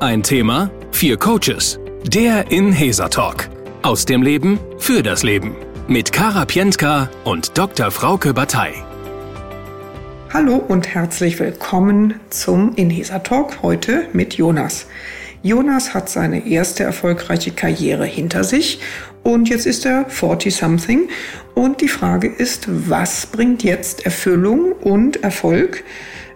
Ein Thema, vier Coaches. Der Inhesa Talk. Aus dem Leben für das Leben. Mit Kara Pientka und Dr. Frauke Batei. Hallo und herzlich willkommen zum Inhesa Talk heute mit Jonas. Jonas hat seine erste erfolgreiche Karriere hinter sich und jetzt ist er 40-something und die Frage ist, was bringt jetzt Erfüllung und Erfolg?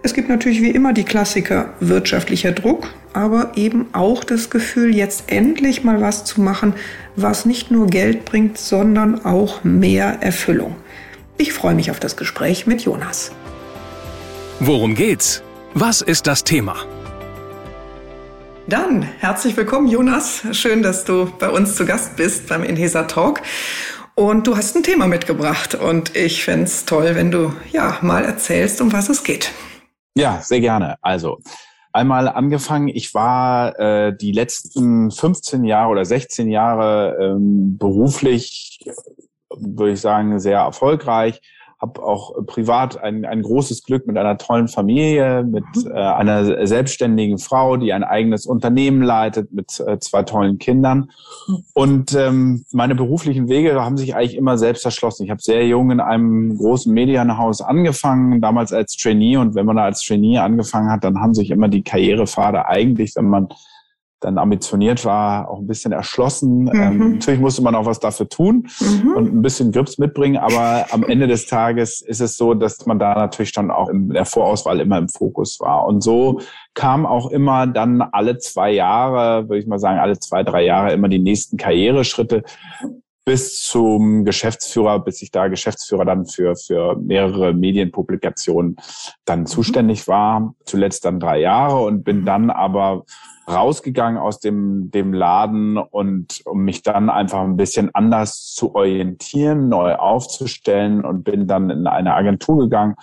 Es gibt natürlich wie immer die Klassiker wirtschaftlicher Druck, aber eben auch das Gefühl, jetzt endlich mal was zu machen, was nicht nur Geld bringt, sondern auch mehr Erfüllung. Ich freue mich auf das Gespräch mit Jonas. Worum geht's? Was ist das Thema? Dann herzlich willkommen, Jonas. Schön, dass du bei uns zu Gast bist beim Inhesa Talk. Und du hast ein Thema mitgebracht und ich fände es toll, wenn du ja mal erzählst, um was es geht. Ja, sehr gerne. Also einmal angefangen, ich war äh, die letzten 15 Jahre oder 16 Jahre ähm, beruflich, würde ich sagen, sehr erfolgreich habe auch privat ein, ein großes Glück mit einer tollen Familie, mit mhm. äh, einer selbstständigen Frau, die ein eigenes Unternehmen leitet, mit äh, zwei tollen Kindern. Mhm. Und ähm, meine beruflichen Wege haben sich eigentlich immer selbst erschlossen. Ich habe sehr jung in einem großen Medienhaus angefangen, damals als Trainee. Und wenn man da als Trainee angefangen hat, dann haben sich immer die Karrierepfade eigentlich, wenn man dann ambitioniert war, auch ein bisschen erschlossen. Mhm. Ähm, natürlich musste man auch was dafür tun mhm. und ein bisschen Grips mitbringen, aber am Ende des Tages ist es so, dass man da natürlich schon auch in der Vorauswahl immer im Fokus war. Und so kam auch immer dann alle zwei Jahre, würde ich mal sagen, alle zwei, drei Jahre immer die nächsten Karriereschritte bis zum Geschäftsführer, bis ich da Geschäftsführer dann für, für mehrere Medienpublikationen dann mhm. zuständig war. Zuletzt dann drei Jahre und bin dann aber rausgegangen aus dem, dem Laden und um mich dann einfach ein bisschen anders zu orientieren, neu aufzustellen und bin dann in eine Agentur gegangen,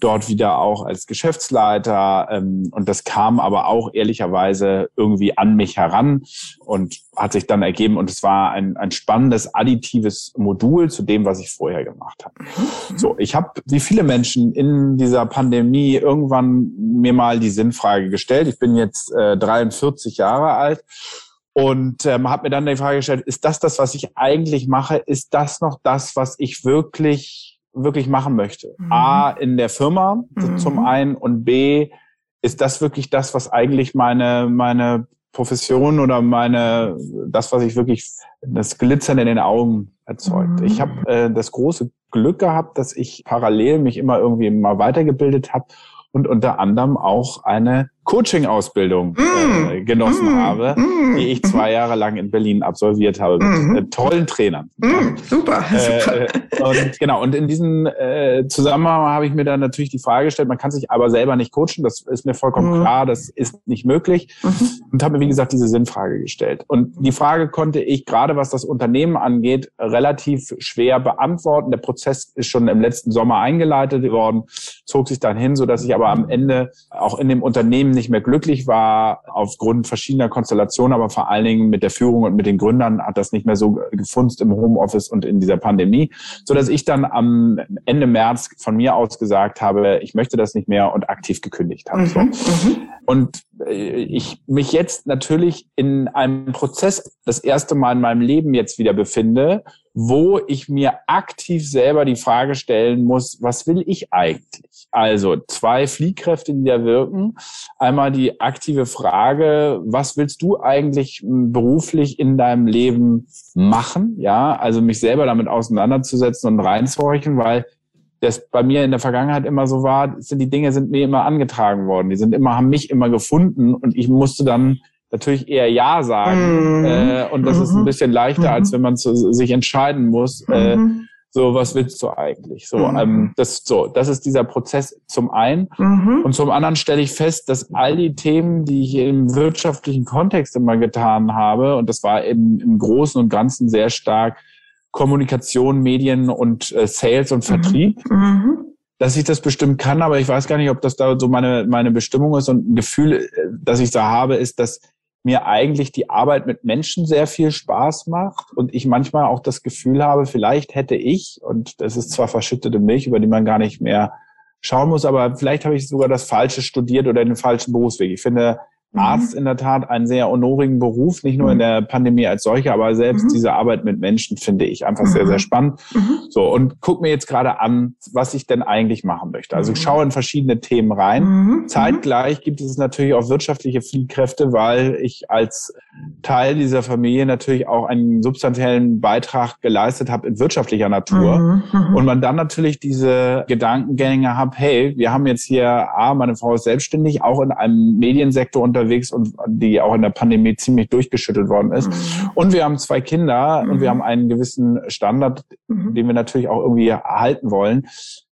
dort wieder auch als Geschäftsleiter ähm, und das kam aber auch ehrlicherweise irgendwie an mich heran und hat sich dann ergeben und es war ein, ein spannendes additives Modul zu dem, was ich vorher gemacht habe. So, ich habe wie viele Menschen in dieser Pandemie irgendwann mir mal die Sinnfrage gestellt. Ich bin jetzt äh, 43 40 Jahre alt und ähm, habe mir dann die Frage gestellt, ist das das, was ich eigentlich mache? Ist das noch das, was ich wirklich, wirklich machen möchte? Mhm. A, in der Firma mhm. zum einen und B, ist das wirklich das, was eigentlich meine, meine Profession oder meine, das, was ich wirklich, das Glitzern in den Augen erzeugt. Mhm. Ich habe äh, das große Glück gehabt, dass ich parallel mich immer irgendwie mal weitergebildet habe und unter anderem auch eine Coaching-Ausbildung mm. äh, genossen mm. habe, mm. die ich zwei Jahre lang in Berlin absolviert habe mit mm. äh, tollen Trainern. Mm. Super, äh, super. und genau, und in diesem äh, Zusammenhang habe ich mir dann natürlich die Frage gestellt, man kann sich aber selber nicht coachen, das ist mir vollkommen mm. klar, das ist nicht möglich. -hmm. Und habe mir, wie gesagt, diese Sinnfrage gestellt. Und die Frage konnte ich, gerade was das Unternehmen angeht, relativ schwer beantworten. Der Prozess ist schon im letzten Sommer eingeleitet worden, zog sich dann hin, so dass ich aber am Ende auch in dem Unternehmen nicht mehr glücklich war aufgrund verschiedener Konstellationen, aber vor allen Dingen mit der Führung und mit den Gründern hat das nicht mehr so gefunzt im Homeoffice und in dieser Pandemie, so dass ich dann am Ende März von mir aus gesagt habe, ich möchte das nicht mehr und aktiv gekündigt habe. Mhm, so. Mhm. Und äh, ich mich jetzt natürlich in einem Prozess das erste Mal in meinem Leben jetzt wieder befinde, wo ich mir aktiv selber die Frage stellen muss, was will ich eigentlich? Also zwei Fliehkräfte, die da wirken. Einmal die aktive Frage, was willst du eigentlich beruflich in deinem Leben machen? Ja, also mich selber damit auseinanderzusetzen und reinzuhorchen, weil das bei mir in der Vergangenheit immer so war, sind die Dinge sind mir immer angetragen worden. Die sind immer, haben mich immer gefunden und ich musste dann natürlich eher Ja sagen. Mhm. Äh, und das mhm. ist ein mhm. bisschen leichter, als mhm. wenn man zu, sich entscheiden muss. Äh, mhm. So, was willst du eigentlich? So, mhm. ähm, das, so, das ist dieser Prozess zum einen. Und zum anderen stelle ich fest, dass all die Themen, die ich im wirtschaftlichen Kontext immer getan habe, und das war eben im Großen und Ganzen sehr stark Kommunikation, Medien und äh, Sales und Vertrieb. Mhm dass ich das bestimmt kann, aber ich weiß gar nicht, ob das da so meine, meine Bestimmung ist und ein Gefühl, äh, das ich da habe, ist, dass mir eigentlich die Arbeit mit Menschen sehr viel Spaß macht und ich manchmal auch das Gefühl habe, vielleicht hätte ich, und das ist zwar verschüttete Milch, über die man gar nicht mehr schauen muss, aber vielleicht habe ich sogar das Falsche studiert oder den falschen Berufsweg. Ich finde. Arzt in der Tat einen sehr honorigen Beruf, nicht nur in mhm. der Pandemie als solche, aber selbst mhm. diese Arbeit mit Menschen finde ich einfach sehr, sehr spannend. So, und guck mir jetzt gerade an, was ich denn eigentlich machen möchte. Also ich schaue in verschiedene Themen rein. Zeitgleich gibt es natürlich auch wirtschaftliche Fliehkräfte, weil ich als Teil dieser Familie natürlich auch einen substanziellen Beitrag geleistet habe in wirtschaftlicher Natur. Und man dann natürlich diese Gedankengänge hat, hey, wir haben jetzt hier, A, meine Frau ist selbstständig, auch in einem Mediensektor unterwegs und die auch in der Pandemie ziemlich durchgeschüttelt worden ist. Mhm. Und wir haben zwei Kinder mhm. und wir mhm. haben einen gewissen Standard, mhm. den wir natürlich auch irgendwie erhalten wollen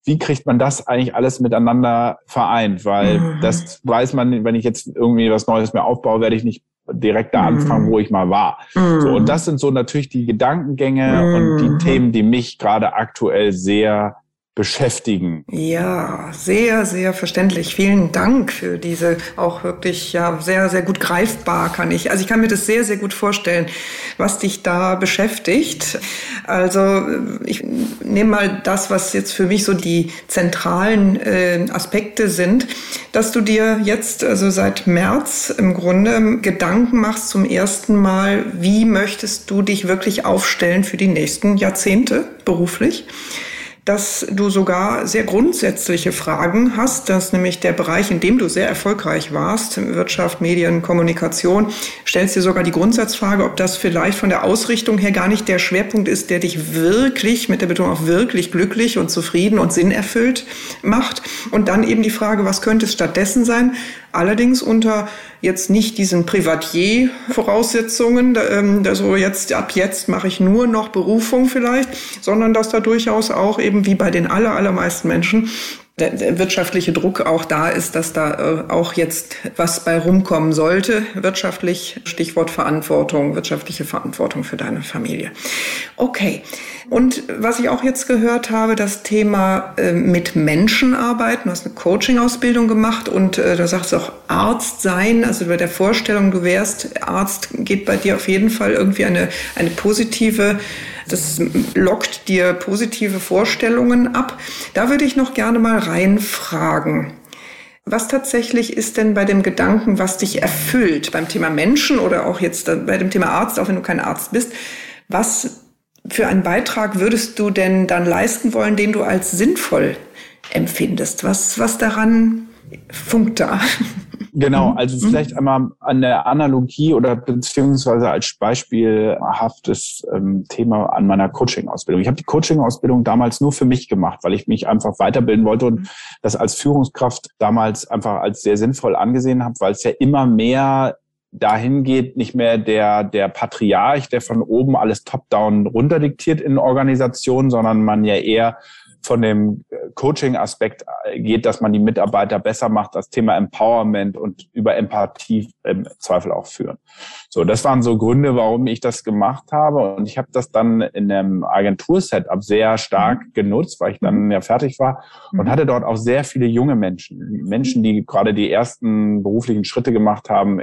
wie kriegt man das eigentlich alles miteinander vereint? Weil mhm. das weiß man, wenn ich jetzt irgendwie was Neues mehr aufbaue, werde ich nicht direkt da anfangen, wo ich mal war. So, und das sind so natürlich die Gedankengänge und die Themen, die mich gerade aktuell sehr beschäftigen. Ja, sehr, sehr verständlich. Vielen Dank für diese auch wirklich ja sehr, sehr gut greifbar kann ich. Also ich kann mir das sehr, sehr gut vorstellen, was dich da beschäftigt. Also ich nehme mal das, was jetzt für mich so die zentralen äh, Aspekte sind, dass du dir jetzt also seit März im Grunde Gedanken machst zum ersten Mal, wie möchtest du dich wirklich aufstellen für die nächsten Jahrzehnte beruflich? Dass du sogar sehr grundsätzliche Fragen hast, dass nämlich der Bereich, in dem du sehr erfolgreich warst, Wirtschaft, Medien, Kommunikation, stellst dir sogar die Grundsatzfrage, ob das vielleicht von der Ausrichtung her gar nicht der Schwerpunkt ist, der dich wirklich, mit der Betonung auf wirklich glücklich und zufrieden und sinnerfüllt macht. Und dann eben die Frage, was könnte es stattdessen sein? Allerdings unter jetzt nicht diesen Privatier-Voraussetzungen, also jetzt ab jetzt mache ich nur noch Berufung vielleicht, sondern dass da durchaus auch eben wie bei den aller, allermeisten Menschen der, der wirtschaftliche Druck auch da ist, dass da äh, auch jetzt was bei rumkommen sollte. Wirtschaftlich, Stichwort Verantwortung, wirtschaftliche Verantwortung für deine Familie. Okay. Und was ich auch jetzt gehört habe, das Thema äh, mit Menschen arbeiten. Du hast eine Coaching-Ausbildung gemacht und äh, da sagst du auch Arzt sein. Also bei der Vorstellung, du wärst Arzt, geht bei dir auf jeden Fall irgendwie eine, eine positive das lockt dir positive Vorstellungen ab. Da würde ich noch gerne mal reinfragen. Was tatsächlich ist denn bei dem Gedanken, was dich erfüllt, beim Thema Menschen oder auch jetzt bei dem Thema Arzt, auch wenn du kein Arzt bist, was für einen Beitrag würdest du denn dann leisten wollen, den du als sinnvoll empfindest? Was, was daran funkt da? Genau, mhm. also mhm. vielleicht einmal an der Analogie oder beziehungsweise als beispielhaftes ähm, Thema an meiner Coaching-Ausbildung. Ich habe die Coaching-Ausbildung damals nur für mich gemacht, weil ich mich einfach weiterbilden wollte und das als Führungskraft damals einfach als sehr sinnvoll angesehen habe, weil es ja immer mehr dahin geht, nicht mehr der, der Patriarch, der von oben alles top-down runterdiktiert in Organisationen, sondern man ja eher von dem äh, Coaching-Aspekt äh, geht, dass man die Mitarbeiter besser macht, das Thema Empowerment und über Empathie im Zweifel auch führen. So, das waren so Gründe, warum ich das gemacht habe. Und ich habe das dann in einem Agentur-Setup sehr stark mhm. genutzt, weil ich dann mhm. ja fertig war und mhm. hatte dort auch sehr viele junge Menschen. Menschen, die gerade die ersten beruflichen Schritte gemacht haben,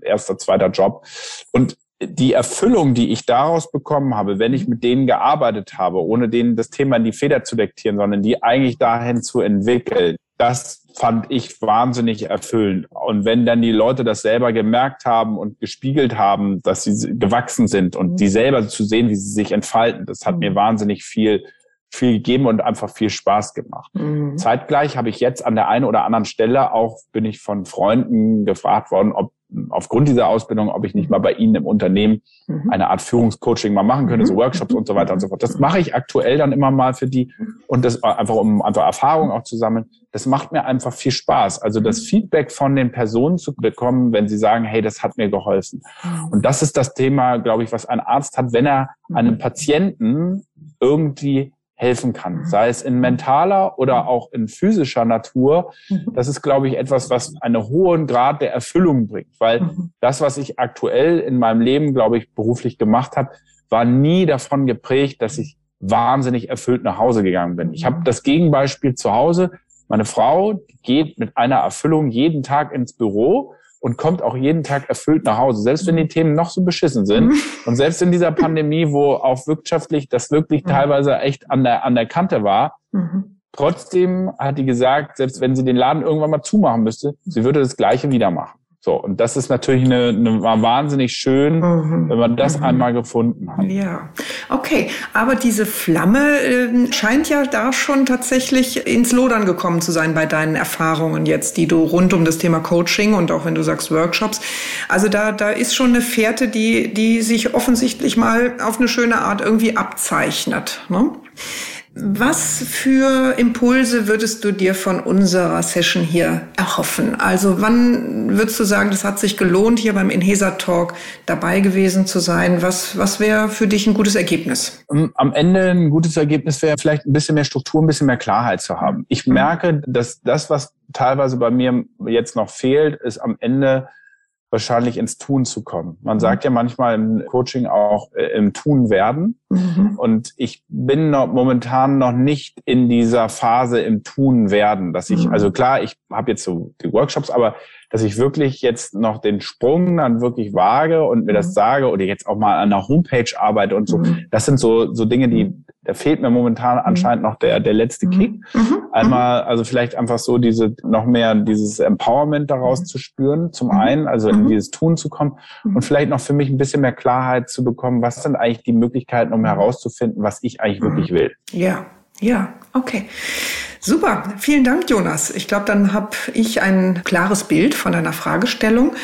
erster, zweiter Job. Und die Erfüllung, die ich daraus bekommen habe, wenn ich mit denen gearbeitet habe, ohne denen das Thema in die Feder zu dektieren, sondern die eigentlich dahin zu entwickeln, das fand ich wahnsinnig erfüllend. Und wenn dann die Leute das selber gemerkt haben und gespiegelt haben, dass sie gewachsen sind und die selber zu sehen, wie sie sich entfalten, das hat mir wahnsinnig viel viel gegeben und einfach viel Spaß gemacht. Mhm. Zeitgleich habe ich jetzt an der einen oder anderen Stelle auch bin ich von Freunden gefragt worden, ob aufgrund dieser Ausbildung, ob ich nicht mal bei Ihnen im Unternehmen mhm. eine Art Führungscoaching mal machen könnte, so mhm. Workshops und so weiter und so fort. Das mache ich aktuell dann immer mal für die und das einfach um einfach Erfahrung auch zu sammeln. Das macht mir einfach viel Spaß. Also das Feedback von den Personen zu bekommen, wenn sie sagen, hey, das hat mir geholfen. Und das ist das Thema, glaube ich, was ein Arzt hat, wenn er einem Patienten irgendwie helfen kann, mhm. sei es in mentaler oder mhm. auch in physischer Natur. Mhm. Das ist, glaube ich, etwas, was einen hohen Grad der Erfüllung bringt, weil das, was ich aktuell in meinem Leben, glaube ich, beruflich gemacht habe, war nie davon geprägt, dass ich wahnsinnig erfüllt nach Hause gegangen bin. Ich habe das Gegenbeispiel zu Hause. Meine Frau geht mit einer Erfüllung jeden Tag ins Büro und kommt auch jeden Tag erfüllt nach Hause, selbst wenn die mhm. Themen noch so beschissen sind. Mhm. Und selbst in dieser Pandemie, wo auch wirtschaftlich das wirklich mhm. teilweise echt an der, an der Kante war, trotzdem hat die gesagt, selbst wenn sie den Laden irgendwann mal zumachen müsste, sie würde das Gleiche wieder machen. So, und das ist natürlich eine, eine wahnsinnig schön, mhm. wenn man das mhm. einmal gefunden hat. Ja, okay. Aber diese Flamme äh, scheint ja da schon tatsächlich ins Lodern gekommen zu sein bei deinen Erfahrungen jetzt, die du rund um das Thema Coaching und auch wenn du sagst Workshops. Also da, da ist schon eine Fährte, die, die sich offensichtlich mal auf eine schöne Art irgendwie abzeichnet. Ne? Was für Impulse würdest du dir von unserer Session hier erhoffen? Also wann würdest du sagen, das hat sich gelohnt, hier beim Inhesa Talk dabei gewesen zu sein? Was, was wäre für dich ein gutes Ergebnis? Am Ende ein gutes Ergebnis wäre vielleicht ein bisschen mehr Struktur, ein bisschen mehr Klarheit zu haben. Ich mhm. merke, dass das, was teilweise bei mir jetzt noch fehlt, ist am Ende wahrscheinlich ins Tun zu kommen. Man mhm. sagt ja manchmal im Coaching auch äh, im Tun werden. Mhm. Und ich bin noch momentan noch nicht in dieser Phase im Tun werden, dass ich, mhm. also klar, ich habe jetzt so die Workshops, aber dass ich wirklich jetzt noch den Sprung dann wirklich wage und mir das mhm. sage oder jetzt auch mal an der Homepage arbeite und so. Mhm. Das sind so, so Dinge, die, da fehlt mir momentan mhm. anscheinend noch der, der letzte Kick. Einmal, also vielleicht einfach so diese, noch mehr dieses Empowerment daraus zu spüren, zum einen, also in dieses Tun zu kommen und vielleicht noch für mich ein bisschen mehr Klarheit zu bekommen, was sind eigentlich die Möglichkeiten, um herauszufinden, was ich eigentlich wirklich will. Ja, ja, okay. Super, vielen Dank, Jonas. Ich glaube, dann habe ich ein klares Bild von deiner Fragestellung.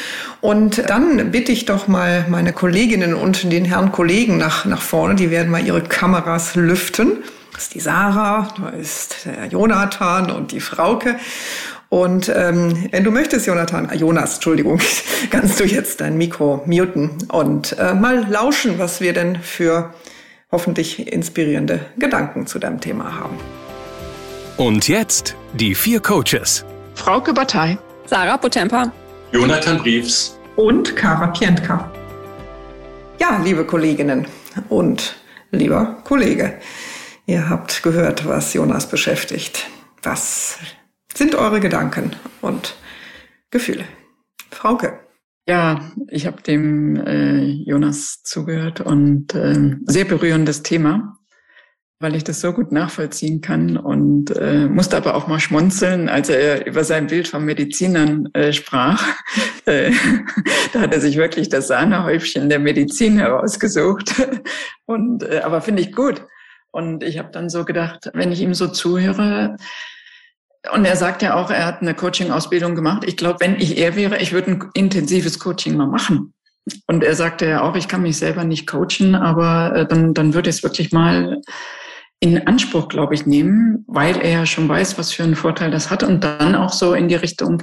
Und dann bitte ich doch mal meine Kolleginnen und den Herrn Kollegen nach, nach vorne. Die werden mal ihre Kameras lüften. Das ist die Sarah, da ist der Jonathan und die Frauke. Und ähm, wenn du möchtest, Jonathan, äh, Jonas, Entschuldigung, kannst du jetzt dein Mikro muten und äh, mal lauschen, was wir denn für hoffentlich inspirierende Gedanken zu deinem Thema haben. Und jetzt die vier Coaches. Frauke Batei. Sarah Potempa. Jonathan Briefs. Und Kara Pientka. Ja, liebe Kolleginnen und lieber Kollege, ihr habt gehört, was Jonas beschäftigt. Was sind eure Gedanken und Gefühle? Frauke. Ja, ich habe dem äh, Jonas zugehört und äh, sehr berührendes Thema weil ich das so gut nachvollziehen kann und äh, musste aber auch mal schmunzeln, als er über sein Bild von Medizinern äh, sprach. Äh, da hat er sich wirklich das Sahnehäubchen der Medizin herausgesucht. Und äh, aber finde ich gut. Und ich habe dann so gedacht, wenn ich ihm so zuhöre, und er sagt ja auch, er hat eine Coaching-Ausbildung gemacht. Ich glaube, wenn ich er wäre, ich würde ein intensives Coaching mal machen. Und er sagte ja auch, ich kann mich selber nicht coachen, aber äh, dann, dann würde ich es wirklich mal in Anspruch, glaube ich, nehmen, weil er schon weiß, was für einen Vorteil das hat und dann auch so in die Richtung,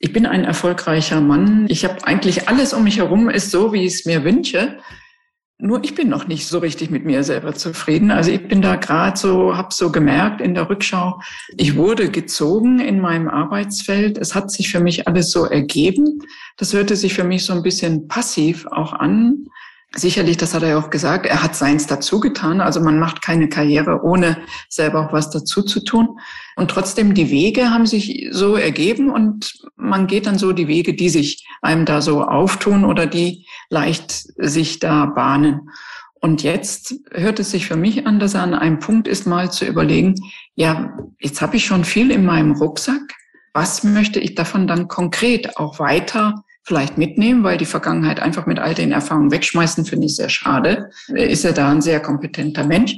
ich bin ein erfolgreicher Mann, ich habe eigentlich alles um mich herum ist so, wie ich es mir wünsche. Nur ich bin noch nicht so richtig mit mir selber zufrieden. Also ich bin da gerade so, habe so gemerkt in der Rückschau, ich wurde gezogen in meinem Arbeitsfeld. Es hat sich für mich alles so ergeben. Das hörte sich für mich so ein bisschen passiv auch an. Sicherlich, das hat er ja auch gesagt, er hat seins dazu getan. Also man macht keine Karriere, ohne selber auch was dazu zu tun. Und trotzdem, die Wege haben sich so ergeben und man geht dann so die Wege, die sich einem da so auftun oder die leicht sich da bahnen. Und jetzt hört es sich für mich an, dass er an einem Punkt ist, mal zu überlegen, ja, jetzt habe ich schon viel in meinem Rucksack. Was möchte ich davon dann konkret auch weiter vielleicht mitnehmen, weil die Vergangenheit einfach mit all den Erfahrungen wegschmeißen, finde ich sehr schade. Ist er da ein sehr kompetenter Mensch?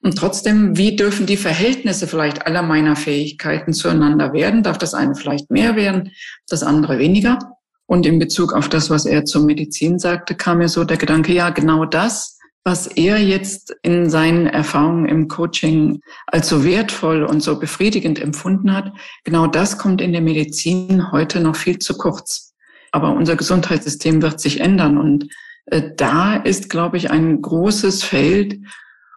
Und trotzdem, wie dürfen die Verhältnisse vielleicht aller meiner Fähigkeiten zueinander werden? Darf das eine vielleicht mehr werden, das andere weniger? Und in Bezug auf das, was er zur Medizin sagte, kam mir so der Gedanke, ja, genau das, was er jetzt in seinen Erfahrungen im Coaching als so wertvoll und so befriedigend empfunden hat, genau das kommt in der Medizin heute noch viel zu kurz. Aber unser Gesundheitssystem wird sich ändern. Und äh, da ist, glaube ich, ein großes Feld,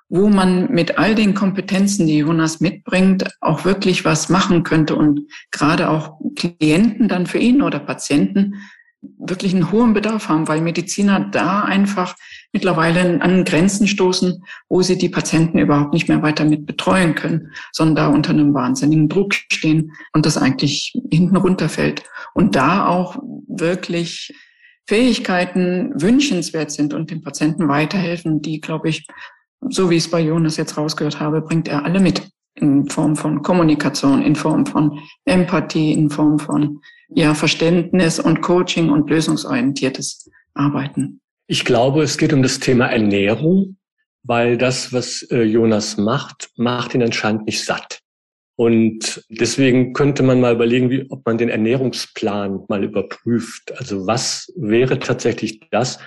wo man mit all den Kompetenzen, die Jonas mitbringt, auch wirklich was machen könnte und gerade auch Klienten dann für ihn oder Patienten wirklich einen hohen Bedarf haben, weil Mediziner da einfach mittlerweile an Grenzen stoßen, wo sie die Patienten überhaupt nicht mehr weiter mit betreuen können, sondern da unter einem wahnsinnigen Druck stehen und das eigentlich hinten runterfällt. Und da auch wirklich Fähigkeiten wünschenswert sind und den Patienten weiterhelfen, die, glaube ich, so wie ich es bei Jonas jetzt rausgehört habe, bringt er alle mit in Form von Kommunikation, in Form von Empathie, in Form von ja, Verständnis und Coaching und lösungsorientiertes Arbeiten. Ich glaube, es geht um das Thema Ernährung, weil das, was äh, Jonas macht, macht ihn anscheinend nicht satt. Und deswegen könnte man mal überlegen, wie, ob man den Ernährungsplan mal überprüft. Also was wäre tatsächlich das,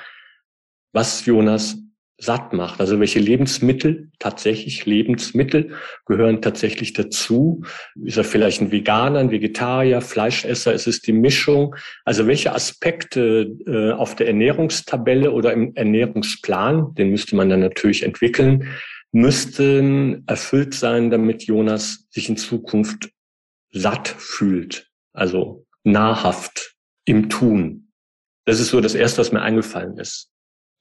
was Jonas satt macht. Also welche Lebensmittel, tatsächlich Lebensmittel gehören tatsächlich dazu? Ist er vielleicht ein Veganer, ein Vegetarier, Fleischesser? Ist es die Mischung? Also welche Aspekte äh, auf der Ernährungstabelle oder im Ernährungsplan, den müsste man dann natürlich entwickeln, müssten erfüllt sein, damit Jonas sich in Zukunft satt fühlt, also nahrhaft im Tun. Das ist so das Erste, was mir eingefallen ist.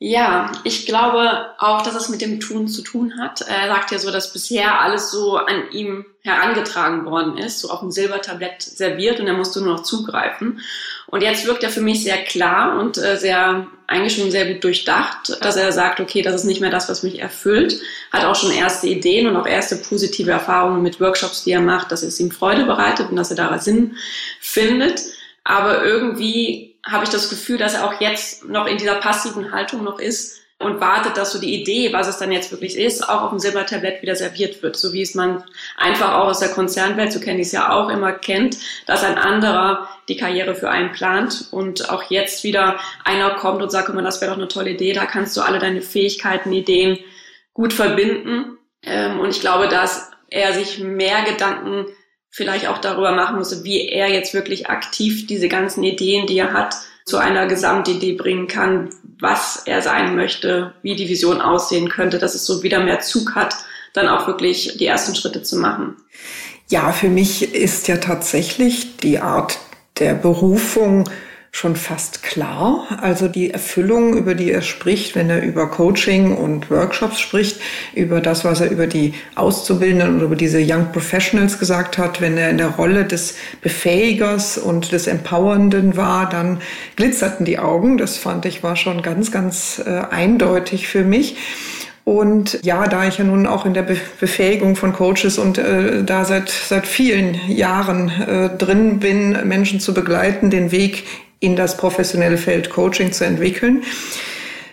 Ja, ich glaube auch, dass es mit dem Tun zu tun hat. Er sagt ja so, dass bisher alles so an ihm herangetragen worden ist, so auf dem Silbertablett serviert und er musste nur noch zugreifen. Und jetzt wirkt er für mich sehr klar und äh, sehr, eigentlich schon sehr gut durchdacht, dass er sagt, okay, das ist nicht mehr das, was mich erfüllt. Hat auch schon erste Ideen und auch erste positive Erfahrungen mit Workshops, die er macht, dass es ihm Freude bereitet und dass er daran Sinn findet. Aber irgendwie habe ich das Gefühl, dass er auch jetzt noch in dieser passiven Haltung noch ist und wartet, dass so die Idee, was es dann jetzt wirklich ist, auch auf dem Silbertablett wieder serviert wird. So wie es man einfach auch aus der Konzernwelt, so kenne ich es ja auch immer, kennt, dass ein anderer die Karriere für einen plant und auch jetzt wieder einer kommt und sagt, das wäre doch eine tolle Idee, da kannst du alle deine Fähigkeiten, Ideen gut verbinden. Ähm, und ich glaube, dass er sich mehr Gedanken vielleicht auch darüber machen müsse, wie er jetzt wirklich aktiv diese ganzen Ideen, die er hat, zu einer Gesamtidee bringen kann, was er sein möchte, wie die Vision aussehen könnte, dass es so wieder mehr Zug hat, dann auch wirklich die ersten Schritte zu machen. Ja, für mich ist ja tatsächlich die Art der Berufung schon fast klar. Also die Erfüllung, über die er spricht, wenn er über Coaching und Workshops spricht, über das, was er über die Auszubildenden und über diese Young Professionals gesagt hat, wenn er in der Rolle des Befähigers und des Empowernden war, dann glitzerten die Augen. Das fand ich war schon ganz, ganz äh, eindeutig für mich. Und ja, da ich ja nun auch in der Befähigung von Coaches und äh, da seit, seit vielen Jahren äh, drin bin, Menschen zu begleiten, den Weg in das professionelle Feld Coaching zu entwickeln,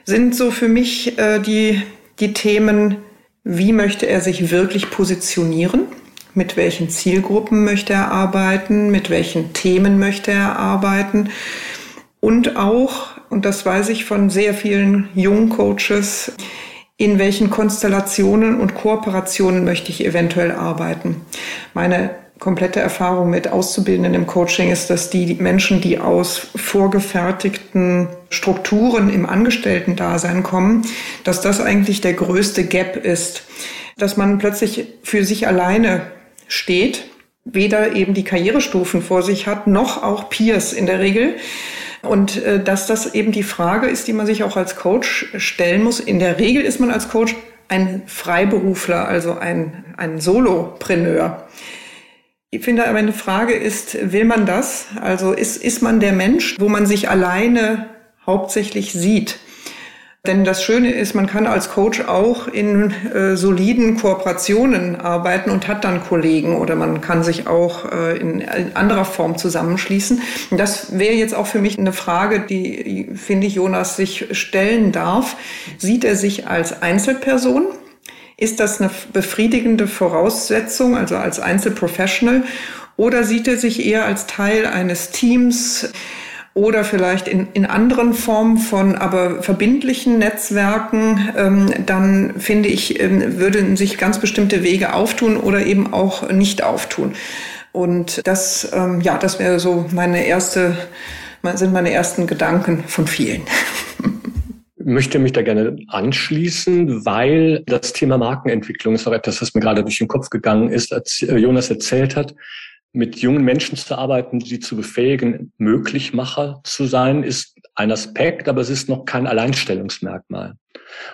sind so für mich äh, die, die Themen, wie möchte er sich wirklich positionieren? Mit welchen Zielgruppen möchte er arbeiten? Mit welchen Themen möchte er arbeiten? Und auch, und das weiß ich von sehr vielen jungen Coaches, in welchen Konstellationen und Kooperationen möchte ich eventuell arbeiten. Meine komplette Erfahrung mit Auszubildenden im Coaching ist, dass die Menschen, die aus vorgefertigten Strukturen im Angestellten-Dasein kommen, dass das eigentlich der größte Gap ist, dass man plötzlich für sich alleine steht, weder eben die Karrierestufen vor sich hat, noch auch Peers in der Regel. Und äh, dass das eben die Frage ist, die man sich auch als Coach stellen muss. In der Regel ist man als Coach ein Freiberufler, also ein, ein Solopreneur. Ich finde aber eine Frage ist, will man das? Also ist, ist man der Mensch, wo man sich alleine hauptsächlich sieht? Denn das Schöne ist, man kann als Coach auch in äh, soliden Kooperationen arbeiten und hat dann Kollegen oder man kann sich auch äh, in, in, anderer Form zusammenschließen. Und das wäre jetzt auch für mich eine Frage, die, finde ich, Jonas sich stellen darf. Sieht er sich als Einzelperson? Ist das eine befriedigende Voraussetzung, also als Einzelprofessional? Oder sieht er sich eher als Teil eines Teams oder vielleicht in, in anderen Formen von aber verbindlichen Netzwerken? Ähm, dann finde ich, ähm, würden sich ganz bestimmte Wege auftun oder eben auch nicht auftun. Und das, ähm, ja, das wäre so meine erste, sind meine ersten Gedanken von vielen. möchte mich da gerne anschließen, weil das Thema Markenentwicklung ist auch etwas, was mir gerade durch den Kopf gegangen ist, als Jonas erzählt hat. Mit jungen Menschen zu arbeiten, sie zu befähigen, Möglichmacher zu sein, ist ein Aspekt, aber es ist noch kein Alleinstellungsmerkmal.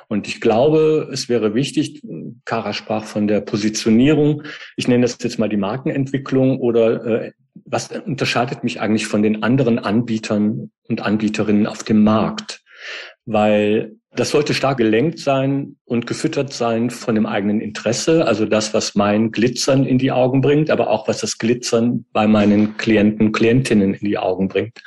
Und ich glaube, es wäre wichtig, Kara sprach von der Positionierung, ich nenne das jetzt mal die Markenentwicklung oder äh, was unterscheidet mich eigentlich von den anderen Anbietern und Anbieterinnen auf dem Markt? Weil Das sollte stark gelenkt sein und gefüttert sein von dem eigenen Interesse, also das, was mein Glitzern in die Augen bringt, aber auch was das Glitzern bei meinen Klienten, Klientinnen in die Augen bringt.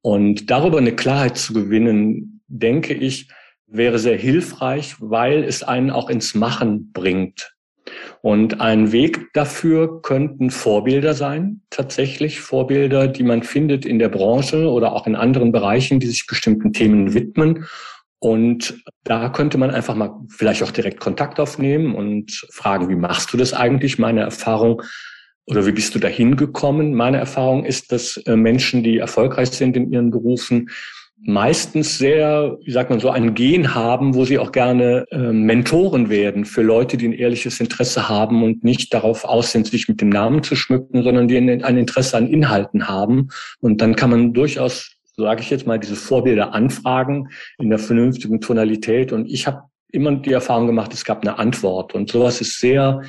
Und darüber eine Klarheit zu gewinnen, denke ich, wäre sehr hilfreich, weil es einen auch ins Machen bringt. Und ein Weg dafür könnten Vorbilder sein, tatsächlich Vorbilder, die man findet in der Branche oder auch in anderen Bereichen, die sich bestimmten Themen widmen und da könnte man einfach mal vielleicht auch direkt Kontakt aufnehmen und fragen, wie machst du das eigentlich? Meine Erfahrung oder wie bist du dahin gekommen? Meine Erfahrung ist, dass äh, Menschen, die erfolgreich sind in ihren Berufen, meistens sehr, wie sagt man so, ein Gen haben, wo sie auch gerne äh, Mentoren werden für Leute, die ein ehrliches Interesse haben und nicht darauf aus sind, sich mit dem Namen zu schmücken, sondern die ein Interesse an Inhalten haben. Und dann kann man durchaus so sage ich jetzt mal, diese Vorbilder anfragen in der vernünftigen Tonalität. Und ich habe immer die Erfahrung gemacht, es gab eine Antwort. Und sowas ist sehr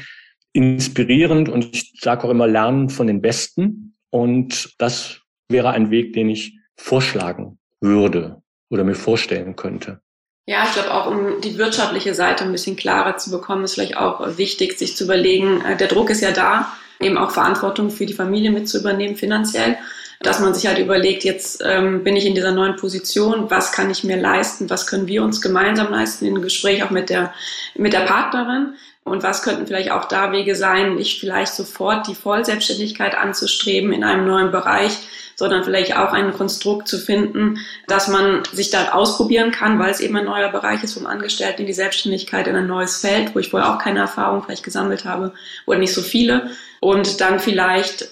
inspirierend und ich sage auch immer, lernen von den Besten. Und das wäre ein Weg, den ich vorschlagen würde oder mir vorstellen könnte. Ja, ich glaube auch, um die wirtschaftliche Seite ein bisschen klarer zu bekommen, ist vielleicht auch wichtig, sich zu überlegen, äh, der Druck ist ja da, eben auch Verantwortung für die Familie mit zu übernehmen finanziell dass man sich halt überlegt, jetzt ähm, bin ich in dieser neuen Position, was kann ich mir leisten, was können wir uns gemeinsam leisten, in Gespräch auch mit der, mit der Partnerin und was könnten vielleicht auch da Wege sein, nicht vielleicht sofort die Vollselbstständigkeit anzustreben in einem neuen Bereich, sondern vielleicht auch ein Konstrukt zu finden, dass man sich da ausprobieren kann, weil es eben ein neuer Bereich ist vom Angestellten in die Selbstständigkeit in ein neues Feld, wo ich vorher auch keine Erfahrung vielleicht gesammelt habe oder nicht so viele und dann vielleicht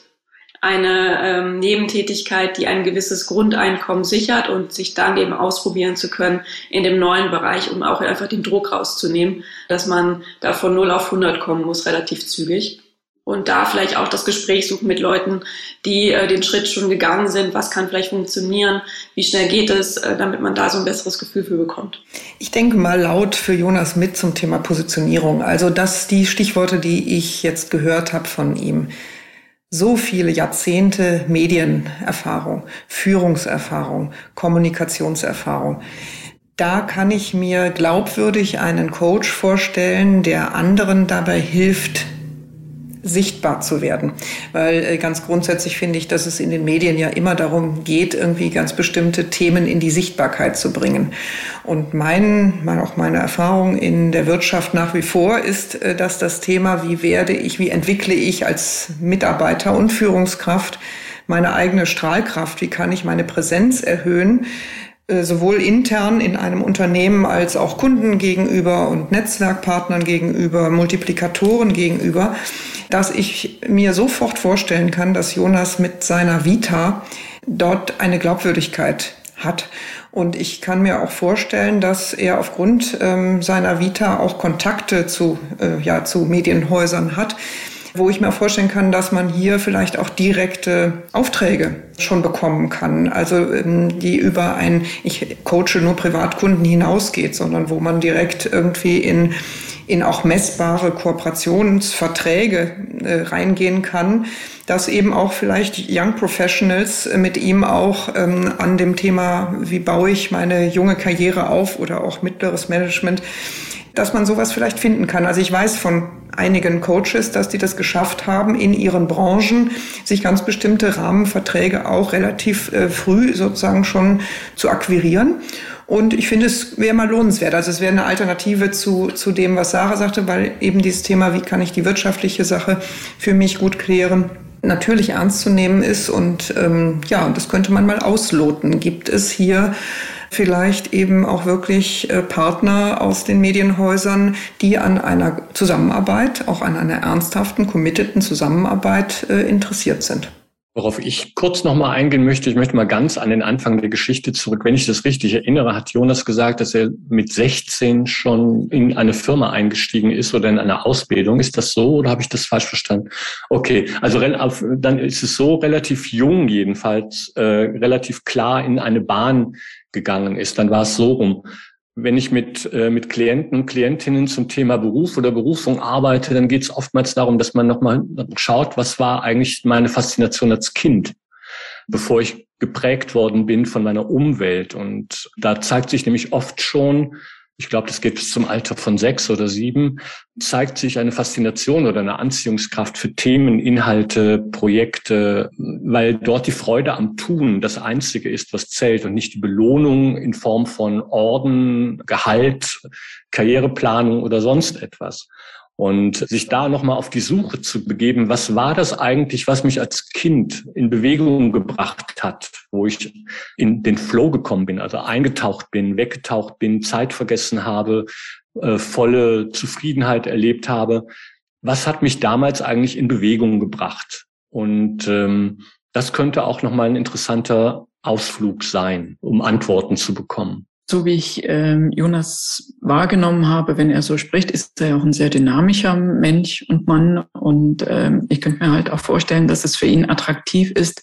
eine ähm, Nebentätigkeit, die ein gewisses Grundeinkommen sichert und sich dann eben ausprobieren zu können in dem neuen Bereich, um auch einfach den Druck rauszunehmen, dass man da von 0 auf 100 kommen muss, relativ zügig. Und da vielleicht auch das Gespräch suchen mit Leuten, die äh, den Schritt schon gegangen sind. Was kann vielleicht funktionieren? Wie schnell geht es, äh, damit man da so ein besseres Gefühl für bekommt? Ich denke mal laut für Jonas mit zum Thema Positionierung. Also das die Stichworte, die ich jetzt gehört habe von ihm so viele Jahrzehnte Medienerfahrung, Führungserfahrung, Kommunikationserfahrung. Da kann ich mir glaubwürdig einen Coach vorstellen, der anderen dabei hilft, sichtbar zu werden. Weil äh, ganz grundsätzlich finde ich, dass es in den Medien ja immer darum geht, irgendwie ganz bestimmte Themen in die Sichtbarkeit zu bringen. Und mein, mein, auch meine Erfahrung in der Wirtschaft nach wie vor ist, äh, dass das Thema, wie werde ich, wie entwickle ich als Mitarbeiter und Führungskraft meine eigene Strahlkraft, wie kann ich meine Präsenz erhöhen, sowohl intern in einem Unternehmen als auch Kunden gegenüber und Netzwerkpartnern gegenüber, Multiplikatoren gegenüber, dass ich mir sofort vorstellen kann, dass Jonas mit seiner Vita dort eine Glaubwürdigkeit hat. Und ich kann mir auch vorstellen, dass er aufgrund ähm, seiner Vita auch Kontakte zu, äh, ja, zu Medienhäusern hat, wo ich mir vorstellen kann, dass man hier vielleicht auch direkte Aufträge schon bekommen kann. Also ähm, die über ein, ich coache nur Privatkunden hinausgeht, sondern wo man direkt irgendwie in in auch messbare Kooperationsverträge äh, reingehen kann, dass eben auch vielleicht Young Professionals mit ihm auch ähm, an dem Thema, wie baue ich meine junge Karriere auf oder auch mittleres Management, dass man sowas vielleicht finden kann. Also ich weiß von einigen Coaches, dass die das geschafft haben, in ihren Branchen sich ganz bestimmte Rahmenverträge auch relativ äh, früh sozusagen schon zu akquirieren. Und ich finde, es wäre mal lohnenswert. Also es wäre eine Alternative zu, zu dem, was Sarah sagte, weil eben dieses Thema, wie kann ich die wirtschaftliche Sache für mich gut klären, natürlich ernst zu nehmen ist. Und ähm, ja, das könnte man mal ausloten. Gibt es hier vielleicht eben auch wirklich äh, Partner aus den Medienhäusern, die an einer Zusammenarbeit, auch an einer ernsthaften, committeden Zusammenarbeit äh, interessiert sind. Worauf ich kurz nochmal eingehen möchte, ich möchte mal ganz an den Anfang der Geschichte zurück. Wenn ich das richtig erinnere, hat Jonas gesagt, dass er mit 16 schon in eine Firma eingestiegen ist oder in eine Ausbildung. Ist das so oder habe ich das falsch verstanden? Okay, also dann ist es so relativ jung jedenfalls, äh, relativ klar in eine Bahn gegangen ist. Dann war es so rum. Wenn ich mit, äh, mit Klienten und Klientinnen zum Thema Beruf oder Berufung arbeite, dann geht es oftmals darum, dass man nochmal schaut, was war eigentlich meine Faszination als Kind, bevor ich geprägt worden bin von meiner Umwelt. Und da zeigt sich nämlich oft schon, ich glaube, das geht bis zum Alter von sechs oder sieben, zeigt sich eine Faszination oder eine Anziehungskraft für Themen, Inhalte, Projekte, weil dort die Freude am Tun das Einzige ist, was zählt und nicht die Belohnung in Form von Orden, Gehalt, Karriereplanung oder sonst etwas. Und sich da nochmal auf die Suche zu begeben, was war das eigentlich, was mich als Kind in Bewegung gebracht hat, wo ich in den Flow gekommen bin, also eingetaucht bin, weggetaucht bin, Zeit vergessen habe, äh, volle Zufriedenheit erlebt habe. Was hat mich damals eigentlich in Bewegung gebracht? Und ähm, das könnte auch nochmal ein interessanter Ausflug sein, um Antworten zu bekommen so wie ich ähm, Jonas wahrgenommen habe, wenn er so spricht, ist er auch ein sehr dynamischer Mensch und Mann. Und ähm, ich könnte mir halt auch vorstellen, dass es für ihn attraktiv ist,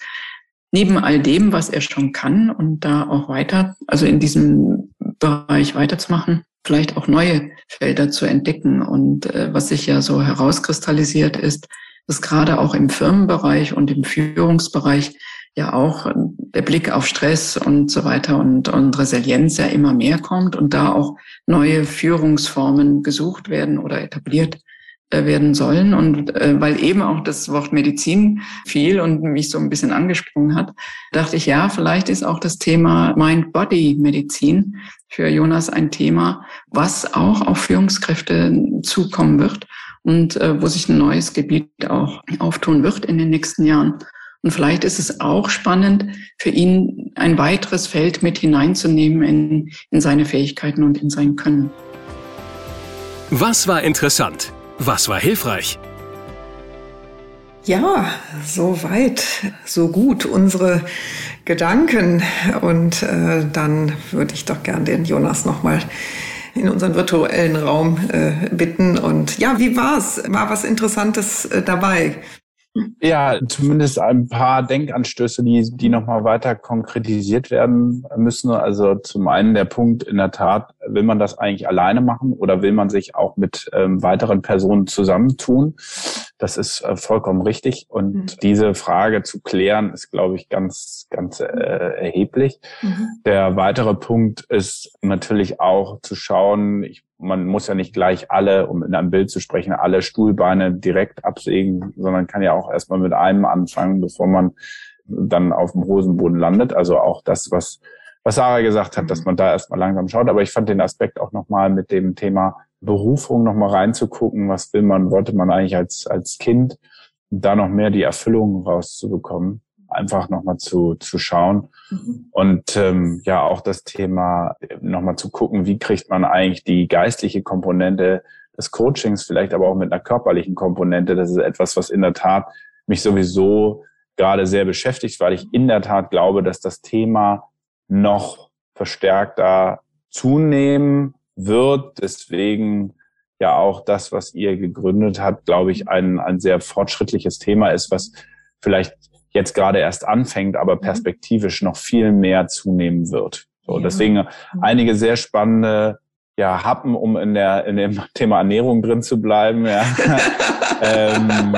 neben all dem, was er schon kann und da auch weiter, also in diesem Bereich weiterzumachen, vielleicht auch neue Felder zu entdecken. Und äh, was sich ja so herauskristallisiert ist, dass gerade auch im Firmenbereich und im Führungsbereich ja auch der Blick auf Stress und so weiter und, und Resilienz ja immer mehr kommt und da auch neue Führungsformen gesucht werden oder etabliert äh, werden sollen. Und äh, weil eben auch das Wort Medizin fiel und mich so ein bisschen angesprungen hat, dachte ich, ja, vielleicht ist auch das Thema Mind-Body-Medizin für Jonas ein Thema, was auch auf Führungskräfte zukommen wird und äh, wo sich ein neues Gebiet auch auftun wird in den nächsten Jahren. Und vielleicht ist es auch spannend für ihn, ein weiteres Feld mit hineinzunehmen in, in seine Fähigkeiten und in sein Können. Was war interessant? Was war hilfreich? Ja, so weit, so gut unsere Gedanken. Und äh, dann würde ich doch gern den Jonas nochmal in unseren virtuellen Raum äh, bitten. Und ja, wie war's? War was Interessantes äh, dabei? Ja, zumindest ein paar Denkanstöße, die, die nochmal weiter konkretisiert werden müssen. Also zum einen der Punkt, in der Tat, will man das eigentlich alleine machen oder will man sich auch mit ähm, weiteren Personen zusammentun? Das ist äh, vollkommen richtig. Und mhm. diese Frage zu klären, ist, glaube ich, ganz, ganz äh, erheblich. Mhm. Der weitere Punkt ist natürlich auch zu schauen, ich man muss ja nicht gleich alle, um in einem Bild zu sprechen, alle Stuhlbeine direkt absägen, sondern kann ja auch erstmal mit einem anfangen, bevor man dann auf dem Hosenboden landet. Also auch das, was, was Sarah gesagt hat, dass man da erstmal langsam schaut. Aber ich fand den Aspekt auch nochmal mit dem Thema Berufung nochmal reinzugucken. Was will man, wollte man eigentlich als, als Kind? Da noch mehr die Erfüllung rauszubekommen einfach nochmal zu, zu schauen. Mhm. Und ähm, ja, auch das Thema nochmal zu gucken, wie kriegt man eigentlich die geistliche Komponente des Coachings, vielleicht aber auch mit einer körperlichen Komponente. Das ist etwas, was in der Tat mich sowieso gerade sehr beschäftigt, weil ich in der Tat glaube, dass das Thema noch verstärkter zunehmen wird. Deswegen ja auch das, was ihr gegründet habt, glaube ich, ein, ein sehr fortschrittliches Thema ist, was vielleicht jetzt gerade erst anfängt, aber mhm. perspektivisch noch viel mehr zunehmen wird. So, ja. deswegen mhm. einige sehr spannende ja, Happen, um in der in dem Thema Ernährung drin zu bleiben. Ja. ähm,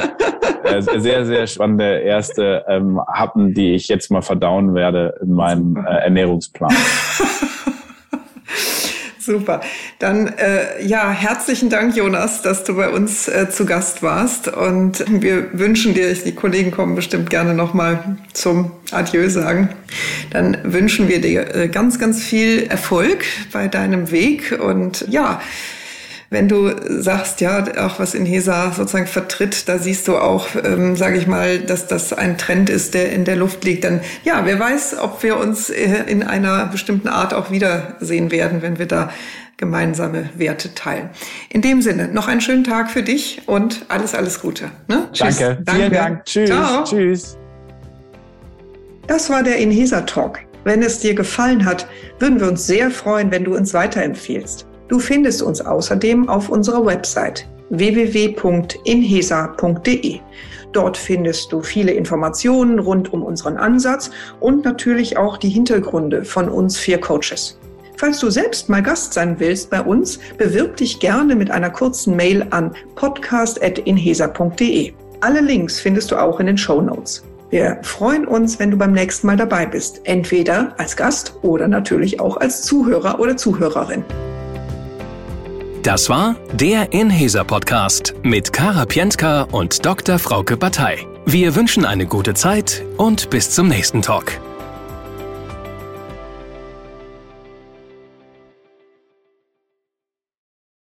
äh, sehr, sehr spannende erste ähm, Happen, die ich jetzt mal verdauen werde in meinem äh, Ernährungsplan. Super. Dann äh, ja, herzlichen Dank, Jonas, dass du bei uns äh, zu Gast warst. Und wir wünschen dir, die Kollegen kommen bestimmt gerne nochmal zum Adieu sagen. Dann wünschen wir dir äh, ganz, ganz viel Erfolg bei deinem Weg. Und ja, wenn du sagst, ja, auch was in Hesa sozusagen vertritt, da siehst du auch, ähm, sage ich mal, dass das ein Trend ist, der in der Luft liegt, dann ja, wer weiß, ob wir uns äh, in einer bestimmten Art auch wiedersehen werden, wenn wir da gemeinsame Werte teilen. In dem Sinne, noch einen schönen Tag für dich und alles, alles Gute. Ne? Tschüss. Danke. Danke. Vielen Dank. Tschüss. Ciao. Tschüss. Das war der Inhesa Talk. Wenn es dir gefallen hat, würden wir uns sehr freuen, wenn du uns weiterempfehlst. Du findest uns außerdem auf unserer Website www.inhesa.de. Dort findest du viele Informationen rund um unseren Ansatz und natürlich auch die Hintergründe von uns vier Coaches. Falls du selbst mal Gast sein willst bei uns, bewirb dich gerne mit einer kurzen Mail an podcast.inhesa.de. Alle Links findest du auch in den Show Notes. Wir freuen uns, wenn du beim nächsten Mal dabei bist. Entweder als Gast oder natürlich auch als Zuhörer oder Zuhörerin. Das war der Inhaser Podcast mit Kara Pientka und Dr. Frauke Batei. Wir wünschen eine gute Zeit und bis zum nächsten Talk.